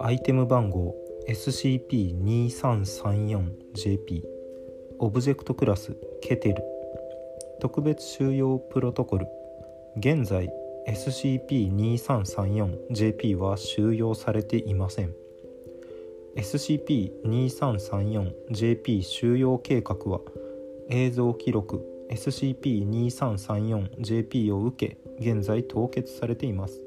アイテム番号 SCP-2334JP オブジェクトクラスケテル。特別収容プロトコル。現在 SCP-2334JP は収容されていません。SCP-2334JP 収容計画は映像記録 SCP-2334JP を受け現在凍結されています。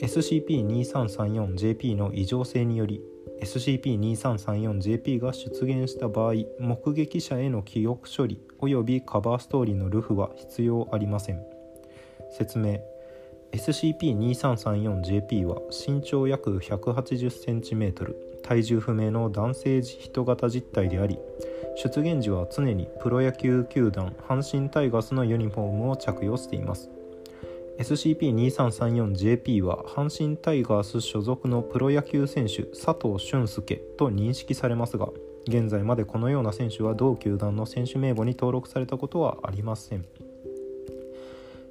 SCP-2334JP の異常性により SCP-2334JP が出現した場合目撃者への記憶処理及びカバーストーリーのルフは必要ありません。説明。SCP-2334JP は身長約 180cm 体重不明の男性人型実体であり出現時は常にプロ野球球団阪神タイガースのユニフォームを着用しています。SCP-2334JP は阪神タイガース所属のプロ野球選手佐藤俊介と認識されますが現在までこのような選手は同球団の選手名簿に登録されたことはありません。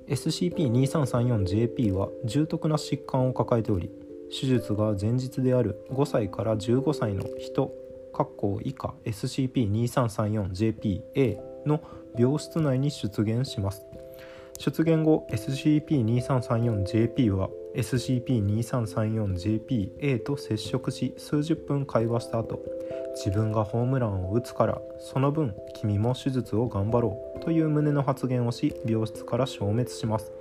SCP-2334JP は重篤な疾患を抱えており手術が前日である5歳から15歳の人以下 SCP-2334JPA の病室内に出現します。出現後 SCP-2334JP は SCP-2334JPA と接触し数十分会話した後自分がホームランを打つからその分君も手術を頑張ろうという旨の発言をし病室から消滅します。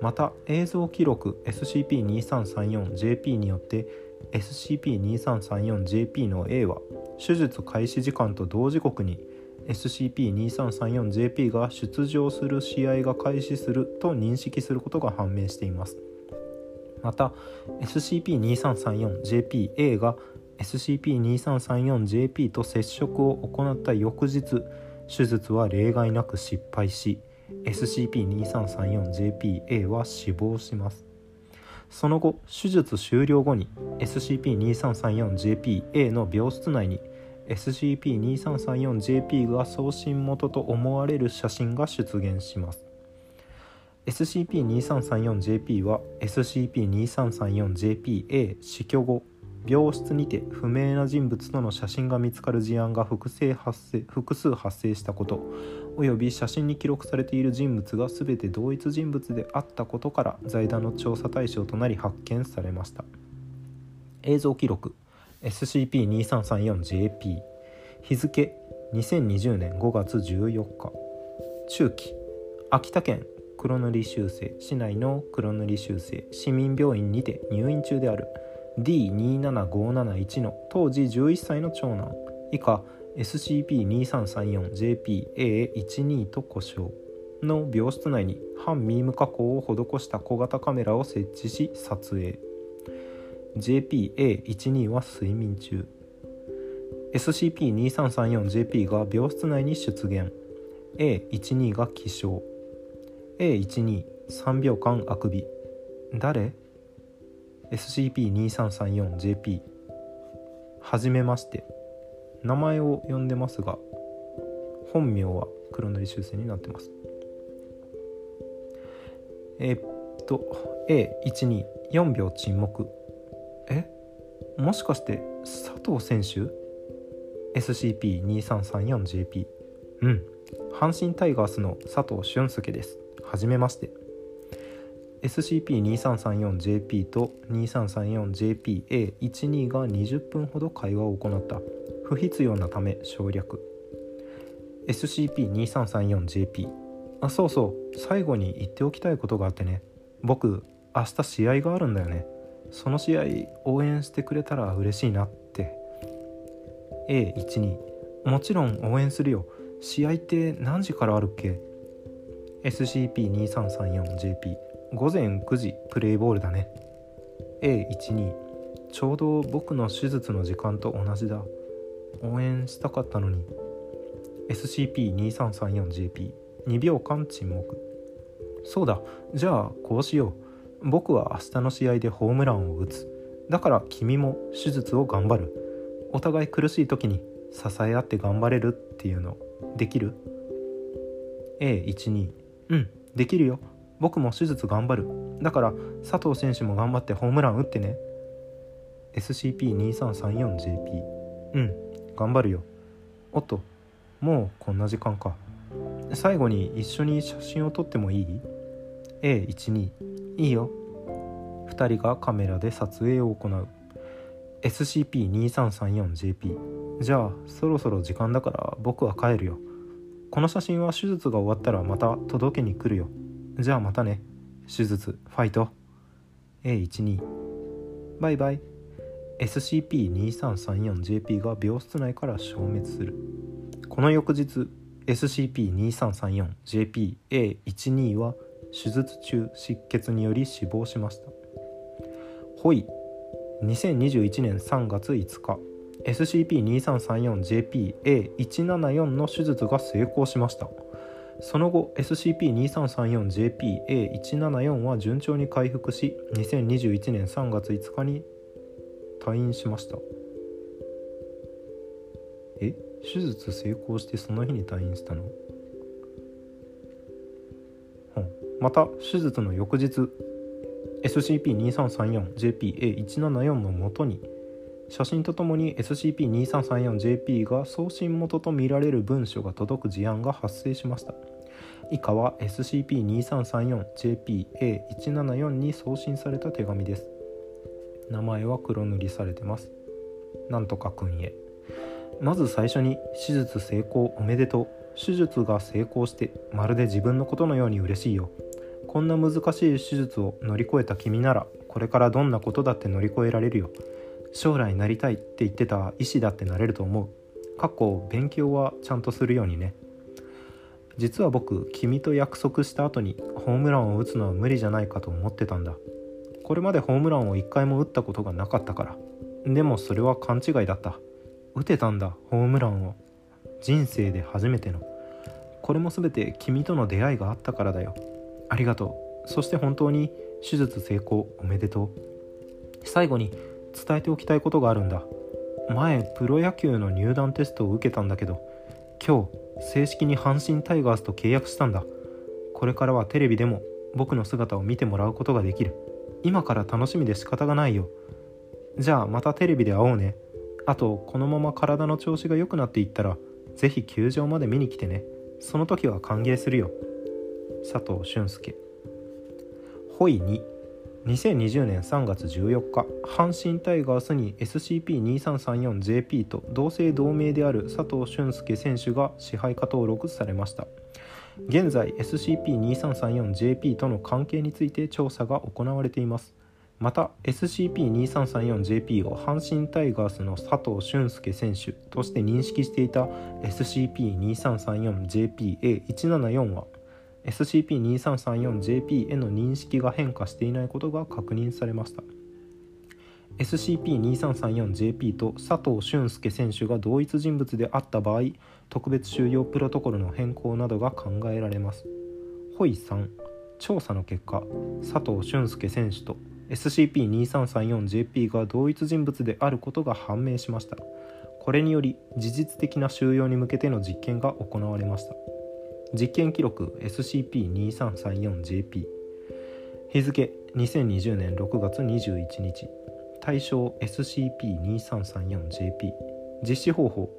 また映像記録 SCP-2334JP によって SCP-2334JP の A は手術開始時間と同時刻に SCP-2334JP が出場する試合が開始すると認識することが判明しています。また SCP-2334JPA が SCP-2334JP と接触を行った翌日手術は例外なく失敗し SCP-2334JPA は死亡します。その後手術終了後に SCP-2334JPA の病室内に SCP-2334JP が送信元と思われる写真が出現します。SCP-2334JP は SCP-2334JPA 死去後病室にて不明な人物との写真が見つかる事案が複数発生複数発生したことおよび写真に記録されている人物が全て同一人物であったことから財団の調査対象となり発見されました。映像記録 SCP-2334JP 日付2020年5月14日中期秋田県黒塗り修正市内の黒塗り修正市民病院にて入院中である。D27571 の当時11歳の長男。以下 SCP-2334JPA12 と故障の病室内に反ミーム加工を施した小型カメラを設置し撮影。JPA12 は睡眠中。SCP-2334JP が病室内に出現。A12 が起床。A123 秒間あくび。誰？SCP-2334JP はじめまして。名前を呼んでますが本名は黒塗り修正になってます。え、っと A124 秒沈黙。え？もしかして佐藤選手？SCP-2334JP うん。阪神タイガースの佐藤俊介です。はじめまして。SCP-2334JP と 2334JPA12 が20分ほど会話を行った。不必要なため省略。SCP-2334JP あそうそう。最後に言っておきたいことがあってね。僕明日試合があるんだよね。その試合応援してくれたら嬉しいなって。A12 もちろん応援するよ。試合って何時からあるっけ？SCP-2334JP 午前9時プレイボールだね。A12 ちょうど僕の手術の時間と同じだ。応援したかったのに。SCP-2334JP2 秒間沈黙。そうだ。じゃあこうしよう。僕は明日の試合でホームランを打つ。だから君も手術を頑張る。お互い苦しい時に支え合って頑張れるっていうの。できる ?A12 うんできるよ。僕も手術頑張る。だから佐藤選手も頑張ってホームラン打ってね。SCP-2334JP うん頑張るよ。おっともうこんな時間か。最後に一緒に写真を撮ってもいい ?A12 いいよ。2人がカメラで撮影を行う。SCP-2334JP じゃあそろそろ時間だから僕は帰るよ。この写真は手術が終わったらまた届けに来るよ。じゃあまたね。手術ファイト。A12 バイバイ。SCP-2334JP が病室内から消滅する。この翌日 SCP-2334JP-A12 は手術中失血により死亡しました。ホイ2021年3月5日 SCP-2334JP-A174 の手術が成功しました。その後 SCP-2334JP-A174 は順調に回復し2021年3月5日に退院しました。え手術成功してその日に退院したの？また手術の翌日 SCP-2334JPA174 のもとに写真とともに SCP-2334JP が送信元とみられる文書が届く事案が発生しました。以下は SCP-2334JPA174 に送信された手紙です。名前は黒塗りされてます。なんとかくんへ。まず最初に手術成功おめでとう。手術が成功してまるで自分のことのように嬉しいよ。こんな難しい手術を乗り越えた君ならこれからどんなことだって乗り越えられるよ。将来なりたいって言ってた医師だってなれると思う。過去勉強はちゃんとするようにね。実は僕君と約束した後にホームランを打つのは無理じゃないかと思ってたんだ。これまでホームランを1回も打ったことがなかったから。でもそれは勘違いだった。打てたんだホームランを。人生で初めての。これも全て君との出会いがあったからだよ。ありがとう。そして本当に手術成功おめでとう。最後に伝えておきたいことがあるんだ。前プロ野球の入団テストを受けたんだけど今日正式に阪神タイガースと契約したんだ。これからはテレビでも僕の姿を見てもらうことができる。今から楽しみで仕方がないよ。じゃあまたテレビで会おうね。あとこのまま体の調子が良くなっていったら是非球場まで見に来てね。その時は歓迎するよ。佐藤俊介。ホイ2 2020年3月14日阪神タイガースに SCP-2334JP と同姓同名である佐藤俊介選手が支配下登録されました。現在 SCP-2334JP との関係について調査が行われています。また SCP-2334JP を阪神タイガースの佐藤俊介選手として認識していた SCP-2334JPA174 は SCP-2334JP への認識が変化していないことが確認されました。SCP-2334JP と佐藤俊介選手が同一人物であった場合特別収容プロトコルの変更などが考えられます。ホイ3調査の結果佐藤俊介選手と SCP-2334JP が同一人物であることが判明しました。これにより事実的な収容に向けての実験が行われました。実験記録 SCP-2334JP 日付2020年6月21日対象 SCP-2334JP 実施方法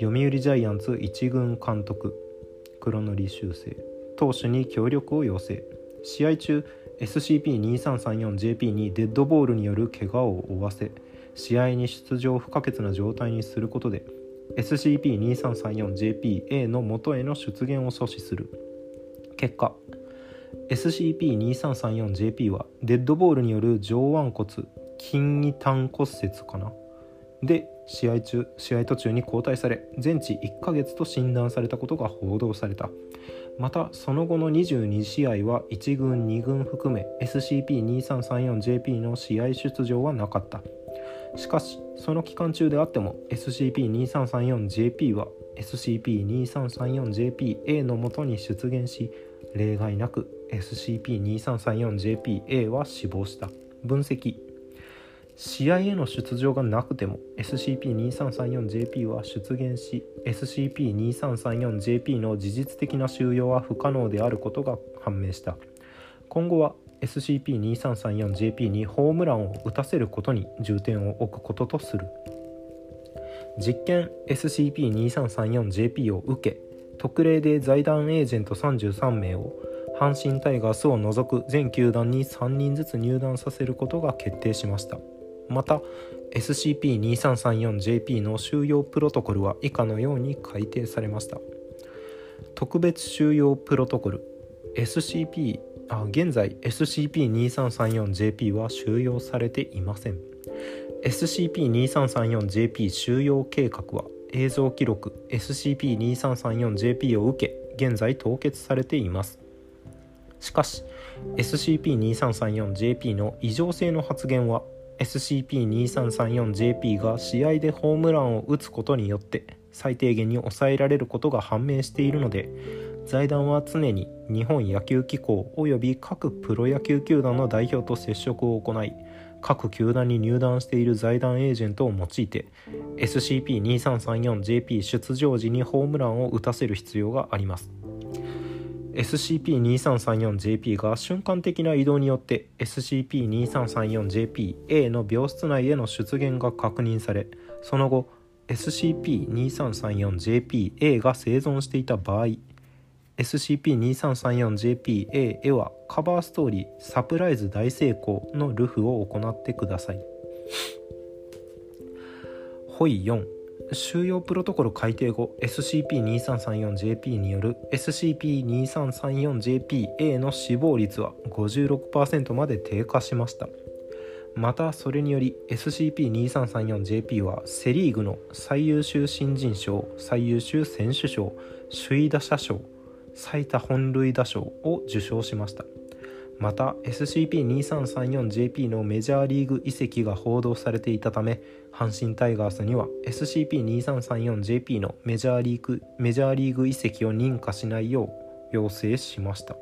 読売ジャイアンツ1軍監督。黒塗り修正。投手に協力を要請。試合中 SCP-2334JP にデッドボールによる怪我を負わせ。試合に出場不可欠な状態にすることで SCP-2334JPA の元への出現を阻止する。結果 SCP-2334JP はデッドボールによる上腕骨筋二端骨折かな？で試合中試合途中に交代され全治1ヶ月と診断されたことが報道された。またその後の22試合は1軍2軍含め SCP-2334JP の試合出場はなかった。しかしその期間中であっても SCP-2334JP は SCP-2334JPA のもとに出現し例外なく SCP-2334JPA は死亡した。分析。試合への出場がなくても SCP-2334JP は出現し SCP-2334JP の事実的な収容は不可能であることが判明した。今後は SCP-2334JP にホームランを打たせることに重点を置くこととする。実験 SCP-2334JP を受け特例で財団エージェント33名を阪神タイガースを除く全球団に3人ずつ入団させることが決定しました。また SCP-2334JP の収容プロトコルは以下のように改定されました。特別収容プロトコル SCP あ現在 SCP-2334JP は収容されていません。SCP-2334JP 収容計画は映像記録 SCP-2334JP を受け現在凍結されています。しかし SCP-2334JP の異常性の発言は SCP-2334JP が試合でホームランを打つことによって最低限に抑えられることが判明しているので財団は常に日本野球機構及び各プロ野球球団の代表と接触を行い各球団に入団している財団エージェントを用いて SCP-2334JP 出場時にホームランを打たせる必要があります。SCP-2334JP が瞬間的な移動によって SCP-2334JP-A の病室内への出現が確認されその後 SCP-2334JP-A が生存していた場合 SCP-2334JP-A へはカバーストーリー「サプライズ大成功」のルフを行ってください。ホイ4収容プロトコル改定後 SCP-2334JP による SCP-2334JP-A の死亡率は56%まで低下しましたまたそれにより SCP-2334JP はセ・リーグの最優秀新人賞最優秀選手賞首位打者賞最多本塁打賞を受賞しました。また SCP-2334JP のメジャーリーグ移籍が報道されていたため阪神タイガースには SCP-2334JP のメジャーリーグメジャーリーグ移籍を認可しないよう要請しました。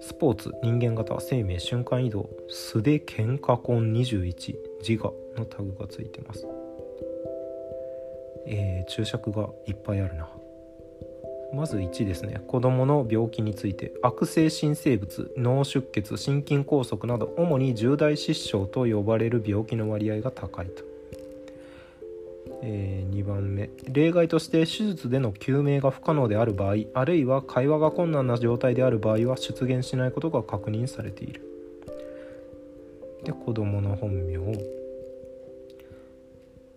スポーツ人間型生命瞬間移動素手喧嘩婚21自我のタグがついてます。えー、注釈がいっぱいあるな。まず1ですね。子どもの病気について。悪性新生物脳出血心筋梗塞など主に重大失笑と呼ばれる病気の割合が高いと、えー、2番目。例外として手術での救命が不可能である場合あるいは会話が困難な状態である場合は出現しないことが確認されている。で子どもの本名。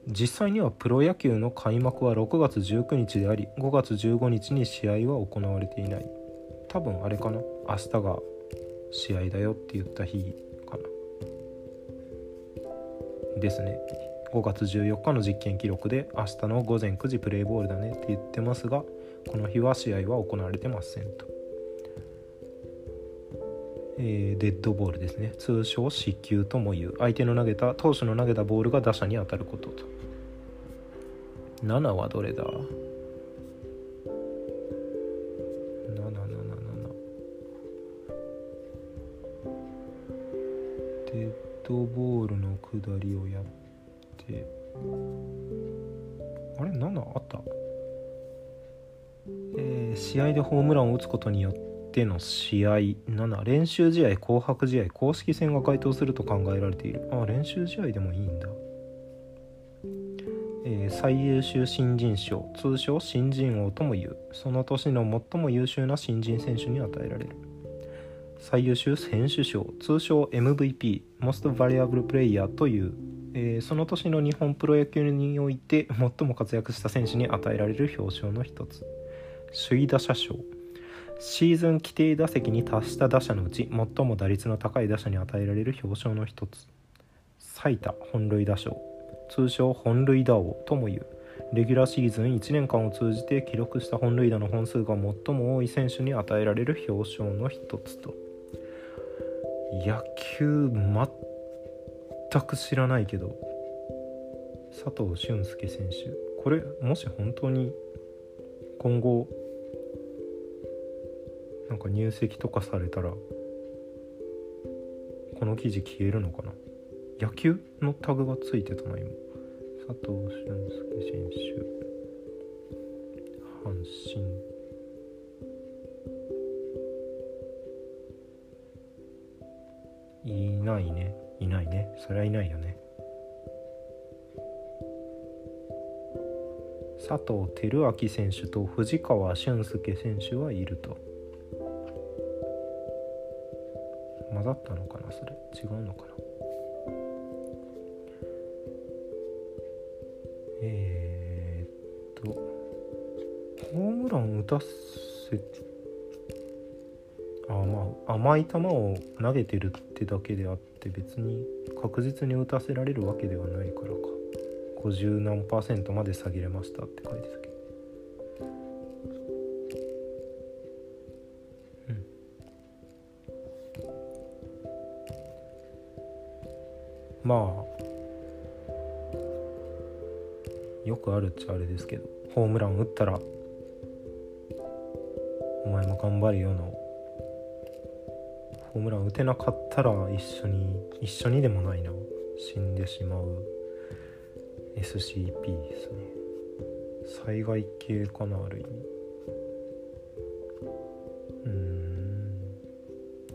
実際にはプロ野球の開幕は6月19日であり5月15日に試合は行われていない。多分あれかな？明日が試合だよって言った日かな。ですね。5月14日の実験記録で明日の午前9時プレーボールだねって言ってますがこの日は試合は行われてませんと、えー、デッドボールですね。通称死球ともいう。相手の投げた投手の投げたボールが打者に当たることと。7はどれだ ?777 デッドボールの下りをやって。あれ？7あった？えー、試合でホームランを打つことによっての試合。7練習試合紅白試合公式戦が該当すると考えられている。あ練習試合でもいいんだ。えー、最優秀新人賞通称新人王ともいう。その年の最も優秀な新人選手に与えられる。最優秀選手賞通称 MVP Most Valuable Player という、えー、その年の日本プロ野球において最も活躍した選手に与えられる表彰の一つ。首位打者賞。シーズン規定打席に達した打者のうち最も打率の高い打者に与えられる表彰の一つ。最多本塁打賞。通称本塁打王ともいう。レギュラーシーズン1年間を通じて記録した本塁打の本数が最も多い選手に与えられる表彰の一つと。野球全く知らないけど佐藤俊介選手。これもし本当に今後なんか入籍とかされたらこの記事消えるのかな？野球のタグがついてたな今。佐藤俊介選手。阪神。いないね。いないね。それはいないよね。佐藤輝明選手と藤川俊介選手はいると。混ざったのかな？それ？違うのかな？たあまあ甘い球を投げてるってだけであって別に確実に打たせられるわけではないからか。50何パーセントまで下げれましたって書いてたけど。うん。まあよくあるっちゃあれですけどホームラン打ったらお前も頑張るよの。ホームラン打てなかったら一緒に一緒にでもないな。死んでしまう。SCP ですね。災害系かなある意味。うん。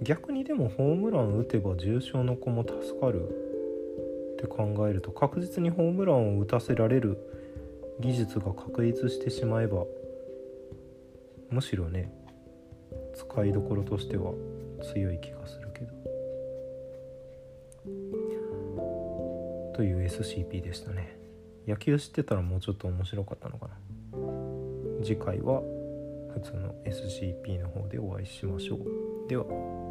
逆にでもホームラン打てば重症の子も助かるって考えると確実にホームランを打たせられる技術が確立してしまえばむしろね使いどころとしては強い気がするけど。という SCP でしたね。野球知ってたらもうちょっと面白かったのかな。次回は普通の SCP の方でお会いしましょう。では。